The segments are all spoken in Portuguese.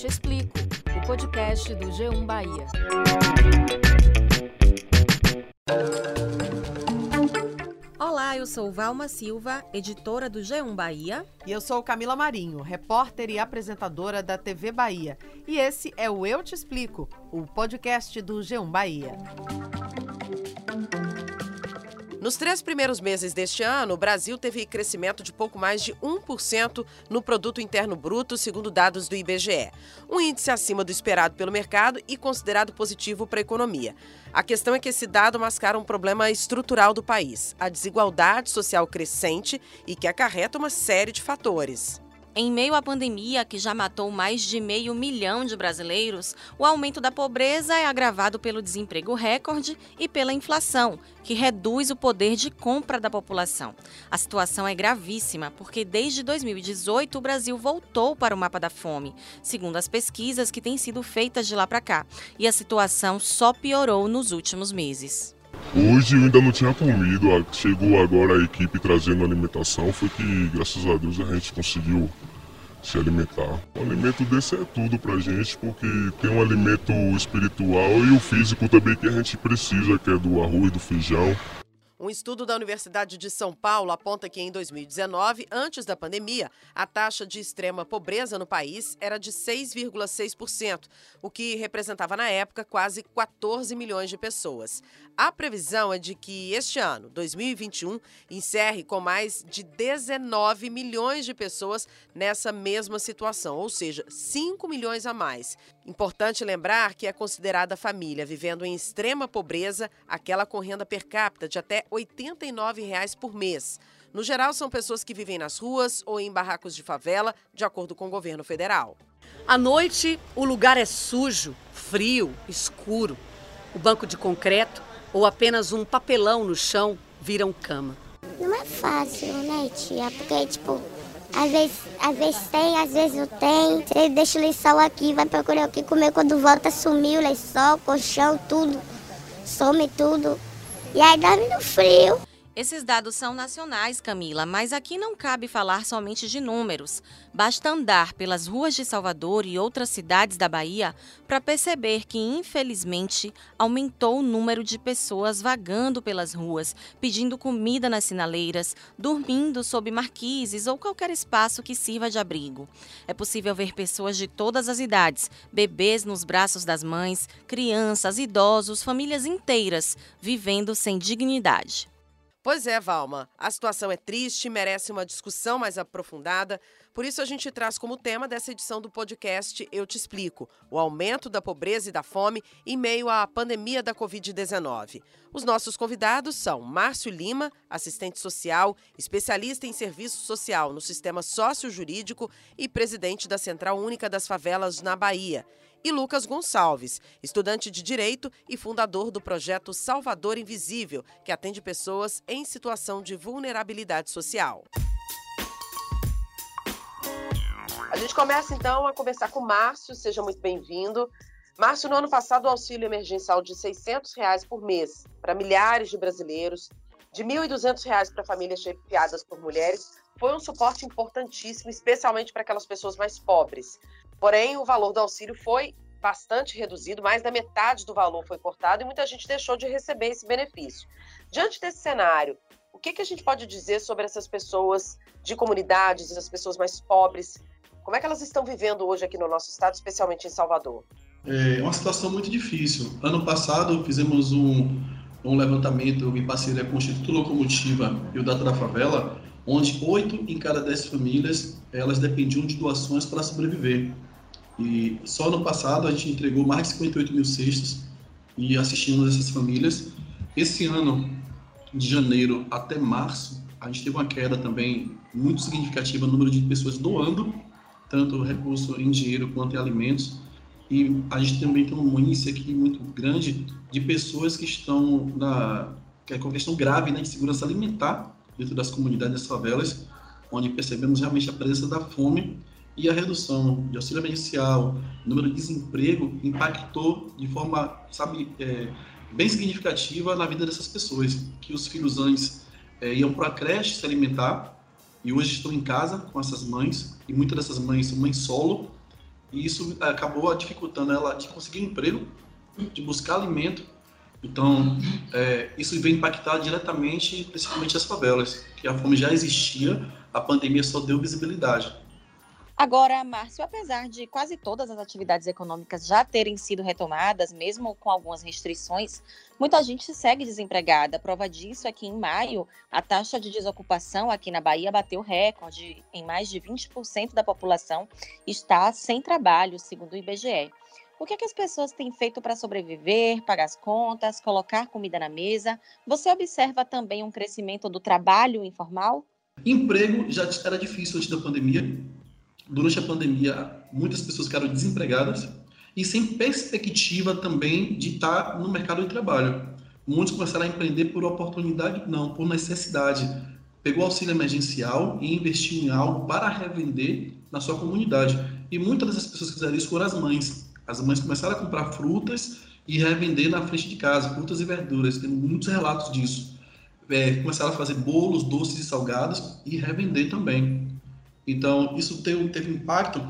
Te Explico, o podcast do G1 Bahia. Olá, eu sou Valma Silva, editora do G1 Bahia. E eu sou Camila Marinho, repórter e apresentadora da TV Bahia. E esse é o Eu Te Explico, o podcast do G1 Bahia. Nos três primeiros meses deste ano, o Brasil teve crescimento de pouco mais de 1% no Produto Interno Bruto, segundo dados do IBGE. Um índice acima do esperado pelo mercado e considerado positivo para a economia. A questão é que esse dado mascara um problema estrutural do país, a desigualdade social crescente e que acarreta uma série de fatores. Em meio à pandemia, que já matou mais de meio milhão de brasileiros, o aumento da pobreza é agravado pelo desemprego recorde e pela inflação, que reduz o poder de compra da população. A situação é gravíssima, porque desde 2018 o Brasil voltou para o mapa da fome, segundo as pesquisas que têm sido feitas de lá para cá, e a situação só piorou nos últimos meses. Hoje eu ainda não tinha comido, chegou agora a equipe trazendo alimentação, foi que graças a Deus a gente conseguiu se alimentar. O alimento desse é tudo pra gente, porque tem um alimento espiritual e o físico também que a gente precisa, que é do arroz, do feijão. Um estudo da Universidade de São Paulo aponta que em 2019, antes da pandemia, a taxa de extrema pobreza no país era de 6,6%, o que representava na época quase 14 milhões de pessoas. A previsão é de que este ano, 2021, encerre com mais de 19 milhões de pessoas nessa mesma situação, ou seja, 5 milhões a mais. Importante lembrar que é considerada família vivendo em extrema pobreza aquela com renda per capita de até 89 reais por mês. No geral, são pessoas que vivem nas ruas ou em barracos de favela, de acordo com o governo federal. À noite, o lugar é sujo, frio, escuro. O banco de concreto ou apenas um papelão no chão viram cama. Não é fácil, né, tia? Porque, tipo, às vezes, às vezes tem, às vezes não tem. Você deixa o lençol aqui, vai procurar o que comer. Quando volta, sumiu o lençol, colchão, tudo. Some tudo. E aí dorme no frio. Esses dados são nacionais, Camila, mas aqui não cabe falar somente de números. Basta andar pelas ruas de Salvador e outras cidades da Bahia para perceber que, infelizmente, aumentou o número de pessoas vagando pelas ruas, pedindo comida nas sinaleiras, dormindo sob marquises ou qualquer espaço que sirva de abrigo. É possível ver pessoas de todas as idades, bebês nos braços das mães, crianças, idosos, famílias inteiras, vivendo sem dignidade. Pois é, Valma. A situação é triste, merece uma discussão mais aprofundada. Por isso, a gente traz como tema dessa edição do podcast Eu Te Explico: o aumento da pobreza e da fome em meio à pandemia da Covid-19. Os nossos convidados são Márcio Lima, assistente social, especialista em serviço social no sistema sócio-jurídico e presidente da Central Única das Favelas na Bahia e Lucas Gonçalves, estudante de Direito e fundador do projeto Salvador Invisível, que atende pessoas em situação de vulnerabilidade social. A gente começa então a conversar com o Márcio, seja muito bem-vindo. Márcio, no ano passado, o auxílio emergencial de 600 reais por mês para milhares de brasileiros, de R$ 1.200 para famílias chefiadas por mulheres, foi um suporte importantíssimo, especialmente para aquelas pessoas mais pobres. Porém, o valor do auxílio foi bastante reduzido, mais da metade do valor foi cortado e muita gente deixou de receber esse benefício. Diante desse cenário, o que, que a gente pode dizer sobre essas pessoas de comunidades, as pessoas mais pobres? Como é que elas estão vivendo hoje aqui no nosso estado, especialmente em Salvador? É uma situação muito difícil. Ano passado fizemos um, um levantamento em parceria com o Instituto Locomotiva e o Data da Favela, onde oito em cada dez famílias elas dependiam de doações para sobreviver. E só no passado a gente entregou mais de 58 mil cestas e assistimos essas famílias. Esse ano, de janeiro até março, a gente teve uma queda também muito significativa no número de pessoas doando, tanto recurso em dinheiro quanto em alimentos. E a gente também tem um índice aqui muito grande de pessoas que estão na que é com questão grave né, de segurança alimentar dentro das comunidades das favelas, onde percebemos realmente a presença da fome e a redução de auxílio emergencial, número de desemprego, impactou de forma, sabe, é, bem significativa na vida dessas pessoas, que os filhos antes é, iam para a creche se alimentar e hoje estão em casa com essas mães, e muitas dessas mães são mães solo, e isso acabou dificultando ela de conseguir emprego, de buscar alimento. Então, é, isso vem impactar diretamente, principalmente as favelas, que a fome já existia, a pandemia só deu visibilidade. Agora, Márcio, apesar de quase todas as atividades econômicas já terem sido retomadas, mesmo com algumas restrições, muita gente segue desempregada. Prova disso é que em maio, a taxa de desocupação aqui na Bahia bateu recorde. Em mais de 20% da população está sem trabalho, segundo o IBGE. O que, é que as pessoas têm feito para sobreviver, pagar as contas, colocar comida na mesa? Você observa também um crescimento do trabalho informal? Emprego já era difícil antes da pandemia durante a pandemia, muitas pessoas ficaram desempregadas e sem perspectiva também de estar no mercado de trabalho. Muitos começaram a empreender por oportunidade, não, por necessidade. Pegou auxílio emergencial e investiu em algo para revender na sua comunidade. E muitas dessas pessoas que fizeram isso foram as mães. As mães começaram a comprar frutas e revender na frente de casa, frutas e verduras. Tem muitos relatos disso. É, começaram a fazer bolos, doces e salgados e revender também. Então, isso teve, teve um impacto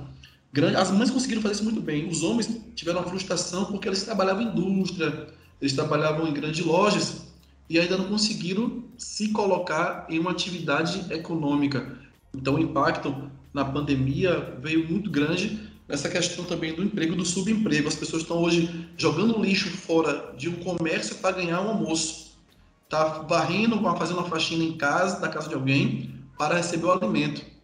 grande. As mães conseguiram fazer isso muito bem. Os homens tiveram uma frustração porque eles trabalhavam em indústria, eles trabalhavam em grandes lojas e ainda não conseguiram se colocar em uma atividade econômica. Então, o impacto na pandemia veio muito grande nessa questão também do emprego, do subemprego. As pessoas estão hoje jogando lixo fora de um comércio para ganhar um almoço. Está varrendo, fazendo uma faxina em casa, na casa de alguém, para receber o alimento.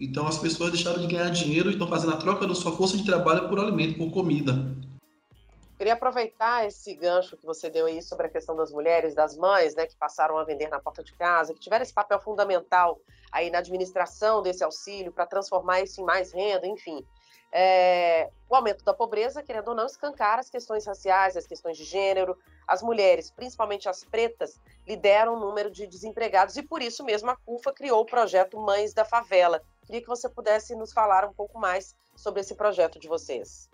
Então as pessoas deixaram de ganhar dinheiro e estão fazendo a troca da sua força de trabalho por alimento, por comida. Queria aproveitar esse gancho que você deu aí sobre a questão das mulheres, das mães, né, que passaram a vender na porta de casa, que tiveram esse papel fundamental aí na administração desse auxílio para transformar isso em mais renda, enfim. É, o aumento da pobreza, querendo ou não, escancar as questões raciais, as questões de gênero. As mulheres, principalmente as pretas, lideram o número de desempregados e por isso mesmo a CUFA criou o projeto Mães da Favela, Queria que você pudesse nos falar um pouco mais sobre esse projeto de vocês.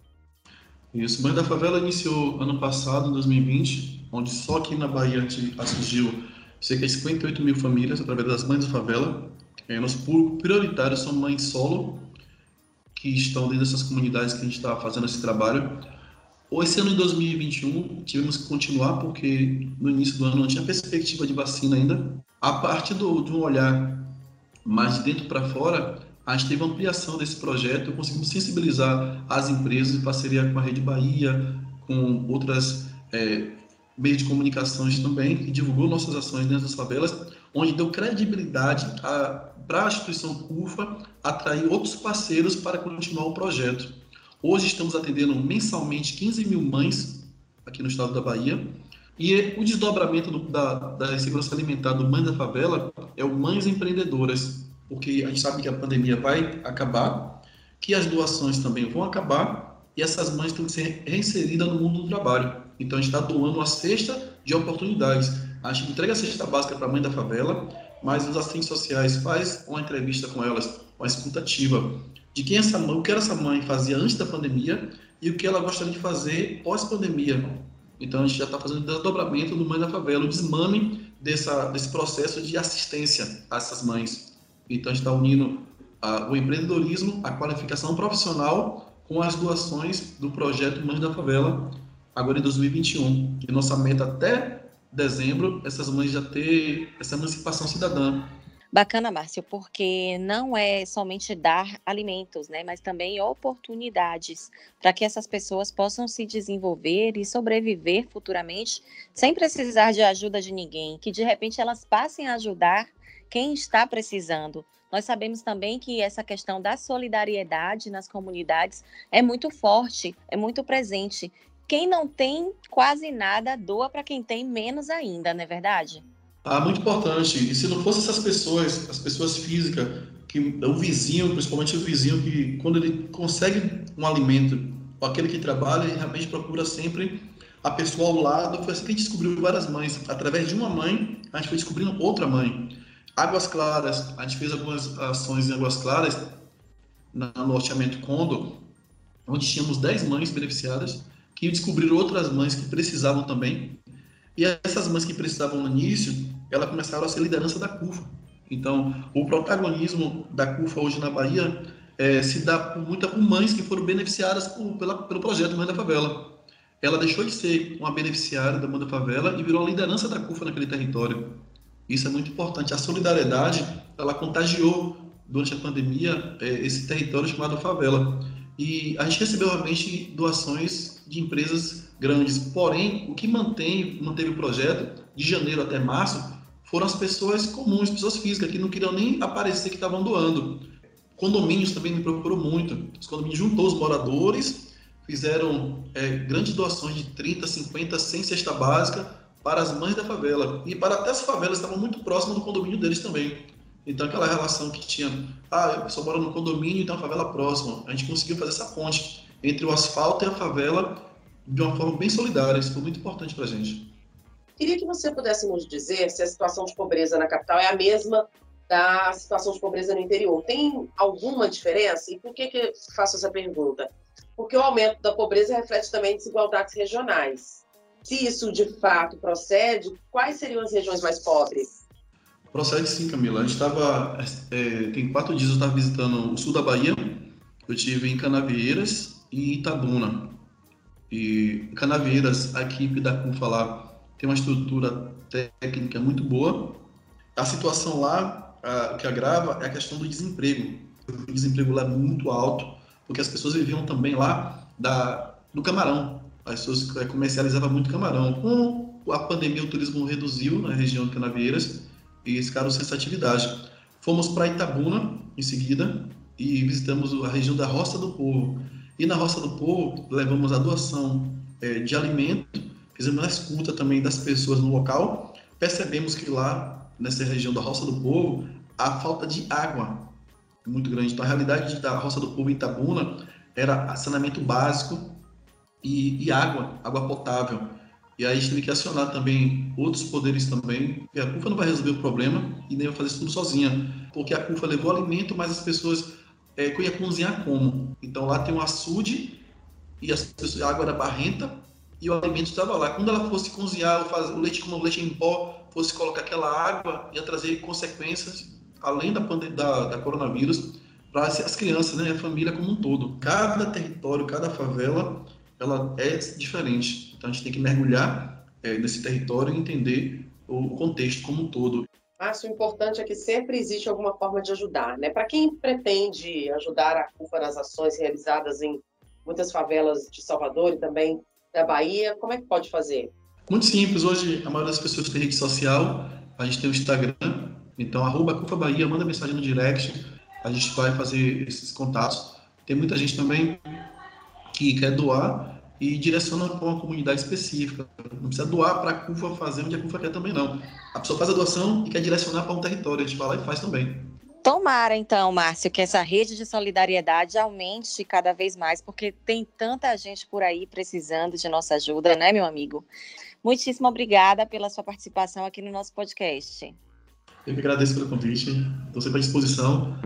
Isso, Mãe da Favela iniciou ano passado, em 2020, onde só aqui na Bahia atingiu cerca de 58 mil famílias através das Mães da Favela. É, nosso público prioritário são mães solo, que estão dentro dessas comunidades que a gente está fazendo esse trabalho. Esse ano de 2021 tivemos que continuar porque no início do ano não tinha perspectiva de vacina ainda. A partir do, de um olhar mais de dentro para fora, a gente teve uma ampliação desse projeto, conseguimos sensibilizar as empresas em parceria com a Rede Bahia, com outras é, meios de comunicações também, que divulgou nossas ações dentro das favelas, onde deu credibilidade para a instituição CUFA atrair outros parceiros para continuar o projeto. Hoje estamos atendendo mensalmente 15 mil mães aqui no estado da Bahia, e o desdobramento do, da, da segurança alimentar do Mães da Favela é o Mães Empreendedoras, porque a gente sabe que a pandemia vai acabar, que as doações também vão acabar e essas mães têm que ser reinseridas no mundo do trabalho. Então a gente está doando a cesta de oportunidades. A gente entrega a cesta básica para a mãe da favela, mas os assistentes sociais faz uma entrevista com elas, uma escutativa de quem essa mãe, o que essa mãe fazia antes da pandemia e o que ela gostaria de fazer pós-pandemia então a gente já está fazendo o desdobramento do Mãe da Favela, o desmame dessa, desse processo de assistência a essas mães. Então a gente está unindo a, o empreendedorismo, a qualificação profissional com as doações do projeto Mães da Favela, agora em 2021. E nossa meta até dezembro, essas mães já ter essa emancipação cidadã. Bacana, Márcio, porque não é somente dar alimentos, né, mas também oportunidades para que essas pessoas possam se desenvolver e sobreviver futuramente sem precisar de ajuda de ninguém, que de repente elas passem a ajudar quem está precisando. Nós sabemos também que essa questão da solidariedade nas comunidades é muito forte, é muito presente. Quem não tem quase nada, doa para quem tem menos ainda, não é verdade? Ah, muito importante. E se não fosse essas pessoas, as pessoas físicas, que o vizinho, principalmente o vizinho, que quando ele consegue um alimento, aquele que trabalha, ele realmente procura sempre a pessoa ao lado. Foi assim que a gente descobriu várias mães. Através de uma mãe, a gente foi descobrindo outra mãe. Águas Claras, a gente fez algumas ações em Águas Claras, no loteamento Condo, onde tínhamos 10 mães beneficiadas, que descobriram outras mães que precisavam também. E essas mães que precisavam no início, elas começaram a ser liderança da CUFA. Então, o protagonismo da CUFA hoje na Bahia é, se dá por, muita, por mães que foram beneficiadas por, pela, pelo projeto Mãe da Favela. Ela deixou de ser uma beneficiária da Mãe da Favela e virou a liderança da CUFA naquele território. Isso é muito importante. A solidariedade, ela contagiou durante a pandemia é, esse território chamado favela. E a gente recebeu realmente doações de empresas grandes. Porém, o que mantém, manteve o projeto de janeiro até março foram as pessoas comuns, pessoas físicas, que não queriam nem aparecer que estavam doando. Condomínios também me procurou muito. Os condomínios juntou os moradores, fizeram é, grandes doações de 30, 50, 100 cesta básica para as mães da favela. E para até as favelas estavam muito próximas do condomínio deles também. Então, aquela relação que tinha, ah, a pessoa mora no condomínio e tem uma favela próxima. A gente conseguiu fazer essa ponte entre o asfalto e a favela de uma forma bem solidária. Isso foi muito importante para a gente. Queria que você pudesse nos dizer se a situação de pobreza na capital é a mesma da situação de pobreza no interior. Tem alguma diferença? E por que, que faço essa pergunta? Porque o aumento da pobreza reflete também desigualdades regionais. Se isso de fato procede, quais seriam as regiões mais pobres? Procede sim, Camila. A gente estava. É, tem quatro dias eu estava visitando o sul da Bahia. Eu tive em Canavieiras e Itabuna. E Canavieiras, a equipe da CUFA lá tem uma estrutura técnica muito boa. A situação lá, a, que agrava é a questão do desemprego. O desemprego lá é muito alto, porque as pessoas viviam também lá da, do camarão. As pessoas é, comercializavam muito camarão. Com a pandemia, o turismo reduziu na região de Canavieiras e eles ficaram sem essa atividade. Fomos para Itabuna em seguida e visitamos a região da Roça do Povo. E na Roça do Povo levamos a doação é, de alimento, fizemos a escuta também das pessoas no local. Percebemos que lá, nessa região da Roça do Povo, a falta de água é muito grande. Então a realidade da Roça do Povo em Itabuna era saneamento básico e, e água, água potável. E aí a gente teve que acionar também outros poderes também. E a CUFA não vai resolver o problema e nem vai fazer isso tudo sozinha, porque a CUFA levou alimento, mas as pessoas é, ia cozinhar como? Então lá tem um açude e as pessoas, a água era barrenta e o alimento estava lá. Quando ela fosse cozinhar, o leite como leite em pó, fosse colocar aquela água, ia trazer consequências além da, da, da coronavírus para as crianças, né, a família como um todo. Cada território, cada favela, ela é diferente. Então a gente tem que mergulhar é, nesse território e entender o contexto como um todo. Márcio, o importante é que sempre existe alguma forma de ajudar, né? Para quem pretende ajudar a CUFA nas ações realizadas em muitas favelas de Salvador e também da Bahia, como é que pode fazer? Muito simples. Hoje a maioria das pessoas tem rede social, a gente tem o Instagram, então arroba CUFA Bahia, manda mensagem no direct, a gente vai fazer esses contatos. Tem muita gente também que quer doar e direciona para uma comunidade específica. Não precisa doar para a CUFA fazer onde a CUFA quer também, não. A pessoa faz a doação e quer direcionar para um território, a gente vai lá e faz também. Tomara, então, Márcio, que essa rede de solidariedade aumente cada vez mais, porque tem tanta gente por aí precisando de nossa ajuda, né, meu amigo? Muitíssimo obrigada pela sua participação aqui no nosso podcast. Eu que agradeço pelo convite, estou sempre à disposição.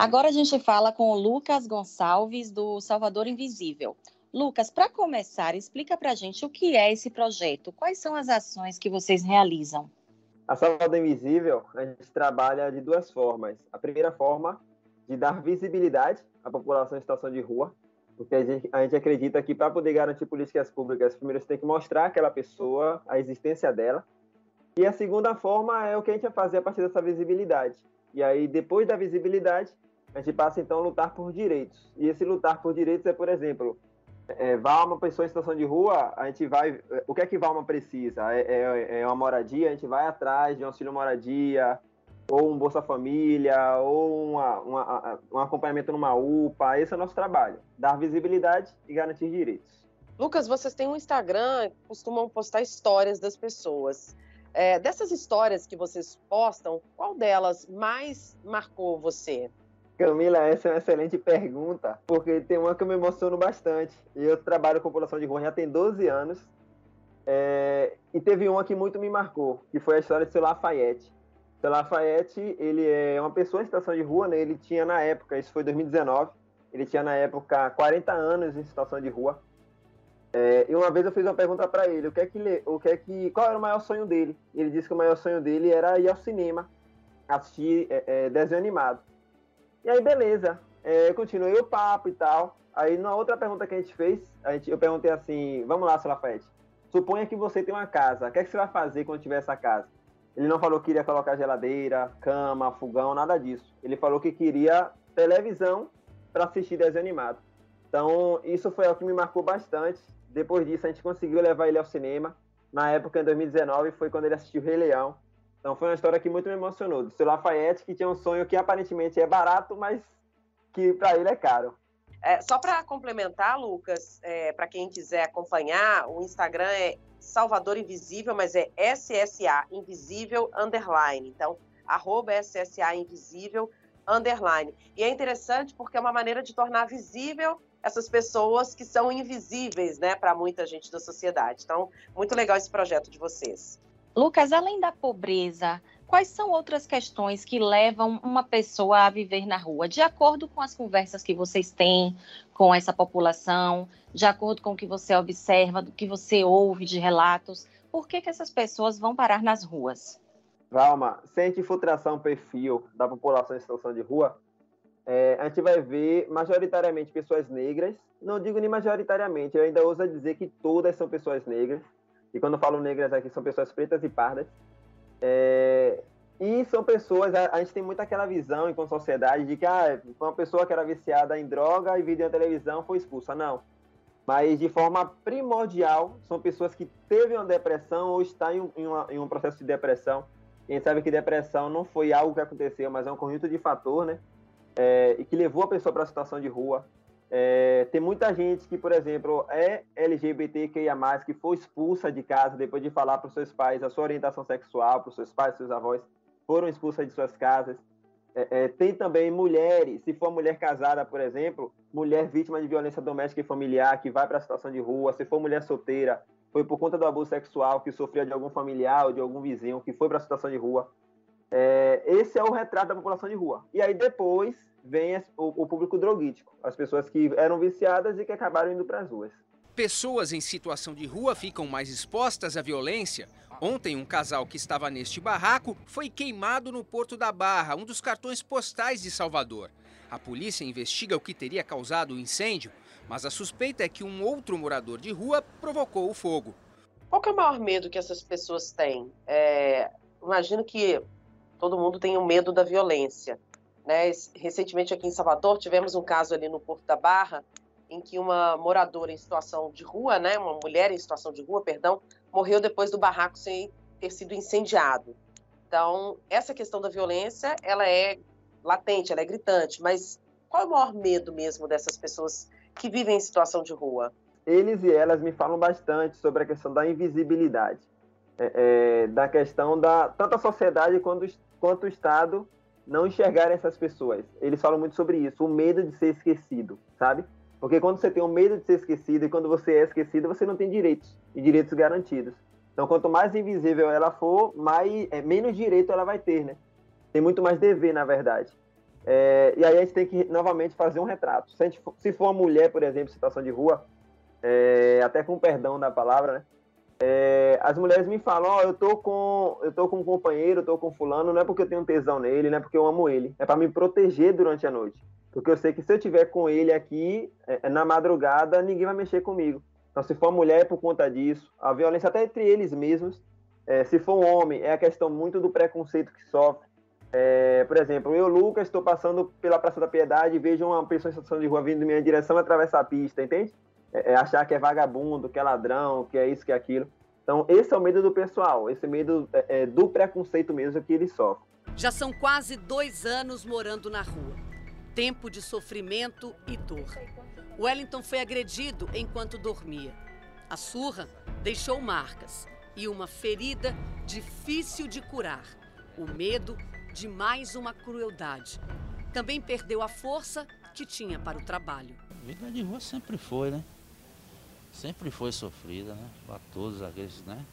Agora a gente fala com o Lucas Gonçalves, do Salvador Invisível. Lucas, para começar, explica para a gente o que é esse projeto, quais são as ações que vocês realizam. A Salvador Invisível, a gente trabalha de duas formas. A primeira forma, de dar visibilidade à população em situação de rua, porque a gente, a gente acredita que para poder garantir políticas públicas, primeiro você tem que mostrar aquela pessoa, a existência dela. E a segunda forma é o que a gente vai fazer a partir dessa visibilidade. E aí, depois da visibilidade, a gente passa então a lutar por direitos. E esse lutar por direitos é, por exemplo, é, Valma, pessoa em situação de rua, a gente vai. O que é que Valma precisa? É, é, é uma moradia, a gente vai atrás de um auxílio moradia, ou um Bolsa Família, ou uma, uma, um acompanhamento numa UPA. Esse é o nosso trabalho: dar visibilidade e garantir direitos. Lucas, vocês têm um Instagram, costumam postar histórias das pessoas. É, dessas histórias que vocês postam, qual delas mais marcou você? Camila, essa é uma excelente pergunta, porque tem uma que eu me emociono bastante. Eu trabalho com população de rua já tem 12 anos. É, e teve uma que muito me marcou, que foi a história de seu Lafayette. Seu Lafayette, ele é uma pessoa em situação de rua, né? Ele tinha na época, isso foi 2019, ele tinha na época 40 anos em situação de rua. É, e uma vez eu fiz uma pergunta para ele, o que é que, o que é que, qual era o maior sonho dele? Ele disse que o maior sonho dele era ir ao cinema, assistir é, é desenho animado. E aí, beleza. É, continuei o papo e tal. Aí, na outra pergunta que a gente fez, a gente, eu perguntei assim: vamos lá, seu Lafayette. Suponha que você tem uma casa. O que, é que você vai fazer quando tiver essa casa? Ele não falou que iria colocar geladeira, cama, fogão, nada disso. Ele falou que queria televisão para assistir desenho animado. Então, isso foi o que me marcou bastante. Depois disso, a gente conseguiu levar ele ao cinema. Na época, em 2019, foi quando ele assistiu Rei Leão. Então, foi uma história que muito me emocionou. Do seu Lafayette, que tinha um sonho que aparentemente é barato, mas que para ele é caro. É, só para complementar, Lucas, é, para quem quiser acompanhar, o Instagram é Salvador Invisível, mas é SSA Invisível Underline. Então, arroba SSA Invisível Underline. E é interessante porque é uma maneira de tornar visível essas pessoas que são invisíveis, né, para muita gente da sociedade. Então, muito legal esse projeto de vocês. Lucas, além da pobreza, quais são outras questões que levam uma pessoa a viver na rua? De acordo com as conversas que vocês têm com essa população, de acordo com o que você observa, do que você ouve de relatos, por que, que essas pessoas vão parar nas ruas? Valma, se a gente for traçar um perfil da população em situação de rua, é, a gente vai ver majoritariamente pessoas negras, não digo nem majoritariamente, eu ainda ouso dizer que todas são pessoas negras, e quando eu falo negras aqui são pessoas pretas e pardas, é, e são pessoas, a, a, gente tem muito aquela visão enquanto sociedade de que ah, uma pessoa que era viciada em droga e viu na televisão foi expulsa. Não. Mas de forma primordial, são pessoas que teve uma depressão ou está em um, em, uma, em um processo de depressão. A gente sabe que depressão não foi algo que aconteceu, mas é um conjunto de fator, né? É, e que levou a pessoa para a situação de rua. É, tem muita gente que, por exemplo, é LGBTQIA+, que foi expulsa de casa depois de falar para os seus pais a sua orientação sexual, para os seus pais, seus avós, foram expulsas de suas casas. É, é, tem também mulheres, se for mulher casada, por exemplo, mulher vítima de violência doméstica e familiar, que vai para a situação de rua, se for mulher solteira, foi por conta do abuso sexual que sofreu de algum familiar ou de algum vizinho, que foi para a situação de rua. É, esse é o retrato da população de rua. E aí depois vem o, o público droguítico, as pessoas que eram viciadas e que acabaram indo para as ruas. Pessoas em situação de rua ficam mais expostas à violência. Ontem, um casal que estava neste barraco foi queimado no Porto da Barra, um dos cartões postais de Salvador. A polícia investiga o que teria causado o incêndio, mas a suspeita é que um outro morador de rua provocou o fogo. Qual é o maior medo que essas pessoas têm? É, imagino que todo mundo tem o um medo da violência. Né? Recentemente aqui em Salvador tivemos um caso ali no Porto da Barra em que uma moradora em situação de rua, né, uma mulher em situação de rua, perdão, morreu depois do barraco sem ter sido incendiado. Então, essa questão da violência, ela é latente, ela é gritante, mas qual é o maior medo mesmo dessas pessoas que vivem em situação de rua? Eles e elas me falam bastante sobre a questão da invisibilidade, é, é, da questão da tanto a sociedade quanto, quanto o Estado não enxergar essas pessoas. Eles falam muito sobre isso, o medo de ser esquecido, sabe? Porque quando você tem o medo de ser esquecido e quando você é esquecido, você não tem direitos e direitos garantidos. Então, quanto mais invisível ela for, mais é, menos direito ela vai ter, né? Tem muito mais dever, na verdade. É, e aí a gente tem que novamente fazer um retrato. Se, for, se for uma mulher, por exemplo, em situação de rua, é, até com perdão da palavra, né? É, as mulheres me falam, ó, oh, eu tô com eu tô com um companheiro, eu tô com fulano, não é porque eu tenho tesão nele, não é porque eu amo ele, é para me proteger durante a noite. Porque eu sei que se eu tiver com ele aqui é, é, na madrugada, ninguém vai mexer comigo. Então, se for mulher, é por conta disso. A violência até entre eles mesmos. É, se for um homem, é a questão muito do preconceito que sofre. É, por exemplo, eu, Lucas, estou passando pela Praça da Piedade e vejo uma pessoa em situação de rua vindo em minha direção atravessar a pista, entende? É, é, achar que é vagabundo, que é ladrão, que é isso, que é aquilo. Então, esse é o medo do pessoal, esse medo é, é, do preconceito mesmo que eles sofrem. Já são quase dois anos morando na rua. Tempo de sofrimento e dor. Wellington foi agredido enquanto dormia. A surra deixou marcas e uma ferida difícil de curar. O medo de mais uma crueldade. Também perdeu a força que tinha para o trabalho. A vida de rua sempre foi, né? Sempre foi sofrida, né? Para todos aqueles, né?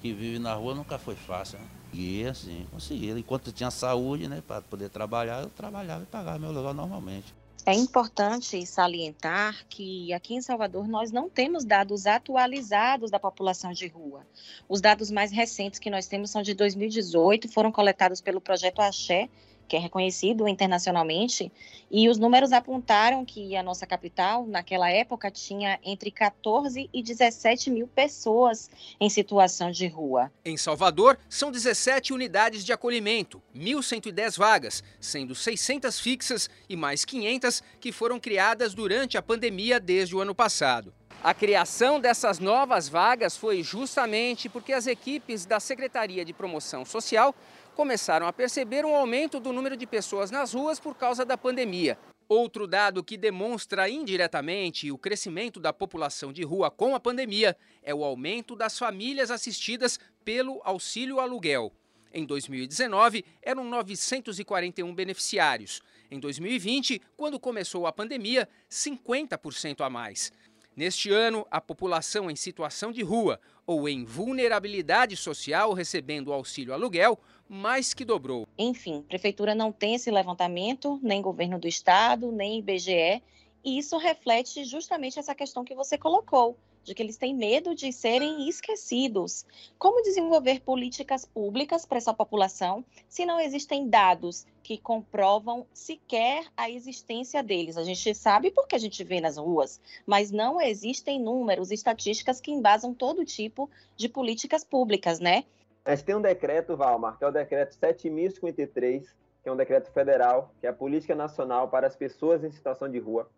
Que vivem na rua nunca foi fácil, né? E assim, consegui. Enquanto eu tinha saúde, né? Para poder trabalhar, eu trabalhava e pagava meu lugar normalmente. É importante salientar que aqui em Salvador nós não temos dados atualizados da população de rua. Os dados mais recentes que nós temos são de 2018, foram coletados pelo projeto Axé que é reconhecido internacionalmente, e os números apontaram que a nossa capital, naquela época, tinha entre 14 e 17 mil pessoas em situação de rua. Em Salvador, são 17 unidades de acolhimento, 1.110 vagas, sendo 600 fixas e mais 500 que foram criadas durante a pandemia desde o ano passado. A criação dessas novas vagas foi justamente porque as equipes da Secretaria de Promoção Social começaram a perceber um aumento do número de pessoas nas ruas por causa da pandemia. Outro dado que demonstra indiretamente o crescimento da população de rua com a pandemia é o aumento das famílias assistidas pelo auxílio aluguel. Em 2019, eram 941 beneficiários. Em 2020, quando começou a pandemia, 50% a mais. Neste ano, a população em situação de rua ou em vulnerabilidade social recebendo auxílio aluguel mais que dobrou. Enfim, prefeitura não tem esse levantamento, nem governo do estado, nem IBGE, e isso reflete justamente essa questão que você colocou, de que eles têm medo de serem esquecidos. Como desenvolver políticas públicas para essa população se não existem dados que comprovam sequer a existência deles? A gente sabe porque a gente vê nas ruas, mas não existem números, estatísticas que embasam todo tipo de políticas públicas, né? Gente tem um decreto, Valmar, que é o decreto 7053, que é um decreto federal, que é a Política Nacional para as Pessoas em Situação de Rua,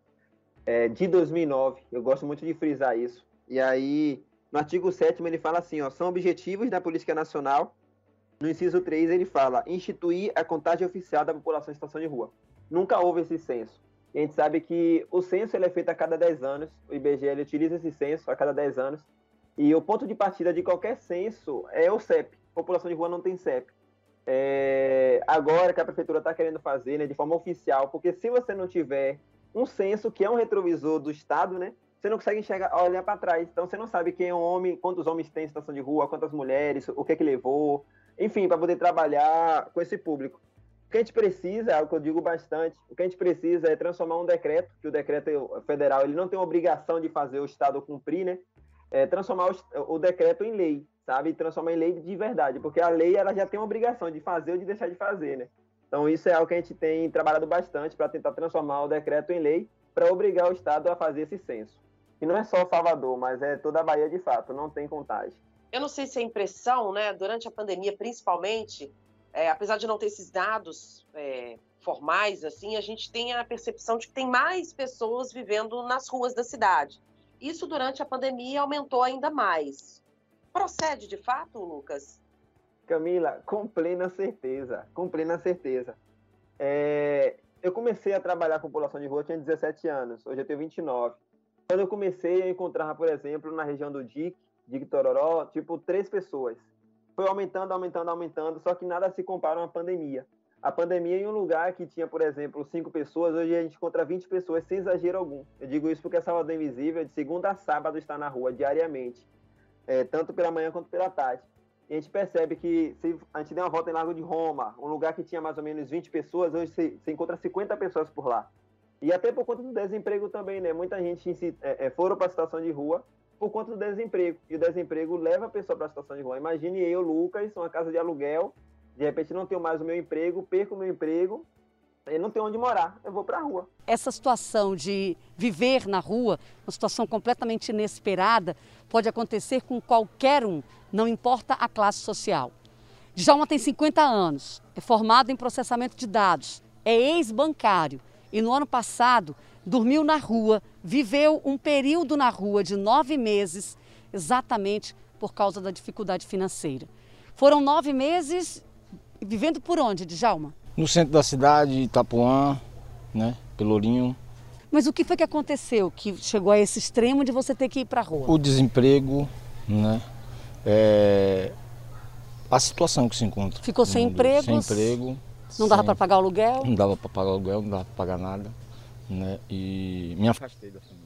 é, de 2009. Eu gosto muito de frisar isso. E aí, no artigo 7 ele fala assim, ó, são objetivos da política nacional. No inciso 3 ele fala instituir a contagem oficial da população em situação de rua. Nunca houve esse censo. E a gente sabe que o censo ele é feito a cada 10 anos, o IBGE utiliza esse censo a cada 10 anos. E o ponto de partida de qualquer censo é o CEP. População de rua não tem CEP. É, agora que a prefeitura está querendo fazer né, de forma oficial, porque se você não tiver um censo que é um retrovisor do Estado, né, você não consegue enxergar, olhar para trás. Então você não sabe quem é um homem, quantos homens tem em situação de rua, quantas mulheres, o que é que levou, enfim, para poder trabalhar com esse público. O que a gente precisa, é o que eu digo bastante, o que a gente precisa é transformar um decreto, que o decreto federal ele não tem obrigação de fazer o Estado cumprir, né? É, transformar o, o, decreto em lei, sabe? Transformar em lei de verdade, porque a lei ela já tem uma obrigação de fazer ou de deixar de fazer, né? Então isso é algo que a gente tem trabalhado bastante para tentar transformar o decreto em lei para obrigar o Estado a fazer esse censo. E não é só Salvador, mas é toda a Bahia de fato, não tem contagem. Eu não sei se é impressão, né, durante a pandemia principalmente, é, apesar de não ter esses dados é, formais, assim, a gente tem a percepção de que tem mais pessoas vivendo nas ruas da cidade. Isso durante a pandemia aumentou ainda mais. Procede de fato, Lucas? Camila, com plena certeza, com plena certeza. É, eu comecei a trabalhar com população de rua, eu tinha 17 anos, hoje eu tenho 29. Quando eu comecei, eu encontrava, por exemplo, na região do DIC, DIC Tororó, tipo, três pessoas. Foi aumentando, aumentando, aumentando, só que nada se compara a uma pandemia. A pandemia em um lugar que tinha, por exemplo, cinco pessoas, hoje a gente encontra 20 pessoas sem exagero algum. Eu digo isso porque a Salvador Invisível, de segunda a sábado, está na rua diariamente, é, tanto pela manhã quanto pela tarde. E a gente percebe que se a gente der uma volta em Largo de Roma, um lugar que tinha mais ou menos 20 pessoas, hoje você, você encontra 50 pessoas por lá. E até por conta do desemprego também, né? Muita gente é, é, foram para a situação de rua por conta do desemprego. E o desemprego leva a pessoa para a situação de rua. Imagine eu, Lucas, uma casa de aluguel, de repente não tenho mais o meu emprego, perco o meu emprego, e não tenho onde morar, eu vou para a rua. Essa situação de viver na rua, uma situação completamente inesperada, pode acontecer com qualquer um, não importa a classe social. Djalma tem 50 anos, é formado em processamento de dados, é ex-bancário e no ano passado dormiu na rua, viveu um período na rua de nove meses, exatamente por causa da dificuldade financeira. Foram nove meses vivendo por onde, Djalma? No centro da cidade, Itapuã, né, Pelourinho. Mas o que foi que aconteceu que chegou a esse extremo de você ter que ir para a rua? O desemprego, né? É... A situação que se encontra. Ficou sem emprego? Sem emprego. Não dava para pagar o aluguel? Não dava para pagar o aluguel, não dava para pagar nada. Né? E me afastei da família.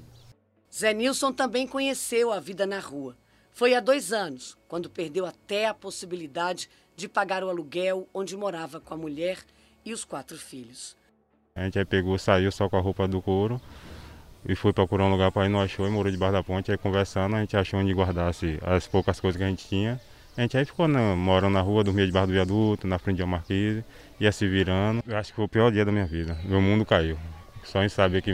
Zé Nilson também conheceu a vida na rua. Foi há dois anos, quando perdeu até a possibilidade de pagar o aluguel onde morava com a mulher e os quatro filhos. A gente aí pegou, saiu só com a roupa do couro e foi procurar um lugar para ir, não achou e morou debaixo da ponte. Aí conversando, a gente achou onde guardasse as poucas coisas que a gente tinha A gente aí ficou na, morando na rua, dormia debaixo do viaduto, na frente de uma marquise, ia se virando. Eu acho que foi o pior dia da minha vida. Meu mundo caiu. Só em saber que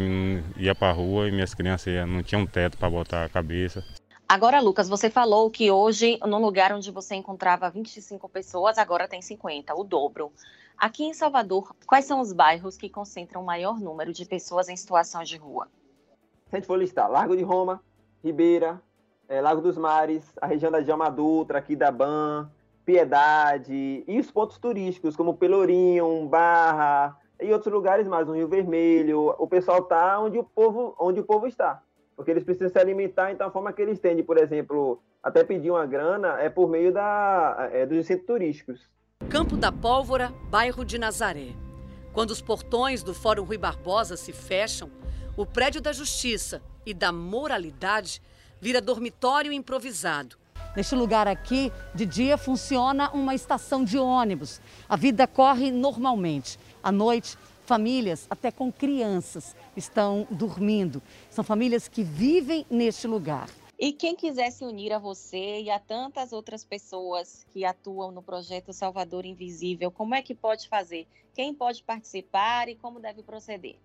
ia para a rua e minhas crianças não tinham um teto para botar a cabeça. Agora, Lucas, você falou que hoje, no lugar onde você encontrava 25 pessoas, agora tem 50, o dobro. Aqui em Salvador, quais são os bairros que concentram o maior número de pessoas em situação de rua? Se a gente for listar, Largo de Roma, Ribeira, é, Lago dos Mares, a região da Djalma Dutra, aqui da Ban, Piedade, e os pontos turísticos, como Pelourinho, Barra, e outros lugares mais, no Rio Vermelho. O pessoal está onde onde o povo está. Porque eles precisam se alimentar, então a forma que eles têm de, por exemplo, até pedir uma grana é por meio da, é, dos centros turísticos. Campo da Pólvora, bairro de Nazaré. Quando os portões do Fórum Rui Barbosa se fecham, o prédio da Justiça e da Moralidade vira dormitório improvisado. Neste lugar aqui, de dia funciona uma estação de ônibus. A vida corre normalmente. À noite, famílias, até com crianças, estão dormindo. São famílias que vivem neste lugar. E quem quiser se unir a você e a tantas outras pessoas que atuam no projeto Salvador Invisível, como é que pode fazer? Quem pode participar e como deve proceder?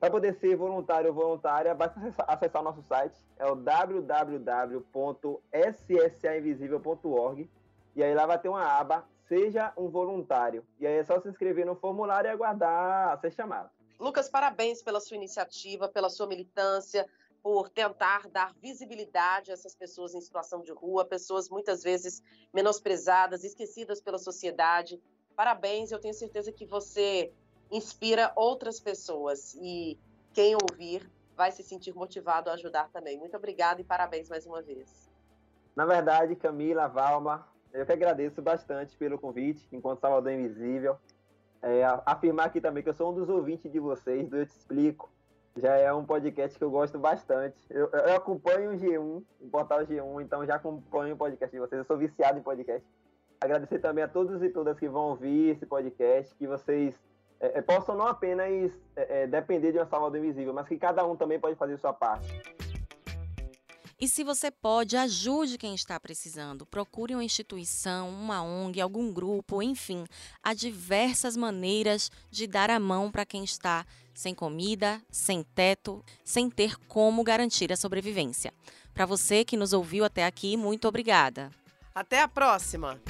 Para poder ser voluntário ou voluntária, basta acessar o nosso site, é o www.ssainvisível.org e aí lá vai ter uma aba Seja um voluntário. E aí é só se inscrever no formulário e aguardar ser chamado. Lucas, parabéns pela sua iniciativa, pela sua militância, por tentar dar visibilidade a essas pessoas em situação de rua, pessoas muitas vezes menosprezadas, esquecidas pela sociedade. Parabéns, eu tenho certeza que você inspira outras pessoas e quem ouvir vai se sentir motivado a ajudar também. Muito obrigada e parabéns mais uma vez. Na verdade, Camila, Valma, eu que agradeço bastante pelo convite, enquanto Salvador Invisível. É, afirmar aqui também que eu sou um dos ouvintes de vocês, do Eu Te Explico. Já é um podcast que eu gosto bastante. Eu, eu acompanho o G1, o portal G1, então já acompanho o podcast de vocês. Eu sou viciado em podcast. Agradecer também a todos e todas que vão ouvir esse podcast, que vocês é, é, possam não apenas é, é, depender de uma Salvador Invisível, mas que cada um também pode fazer sua parte. E se você pode, ajude quem está precisando. Procure uma instituição, uma ONG, algum grupo, enfim. Há diversas maneiras de dar a mão para quem está sem comida, sem teto, sem ter como garantir a sobrevivência. Para você que nos ouviu até aqui, muito obrigada. Até a próxima!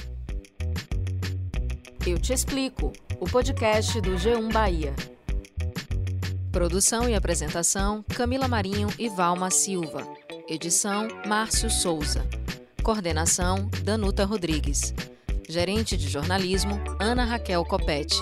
Eu te explico o podcast do G1 Bahia. Produção e apresentação: Camila Marinho e Valma Silva. Edição: Márcio Souza. Coordenação: Danuta Rodrigues. Gerente de jornalismo: Ana Raquel Copete.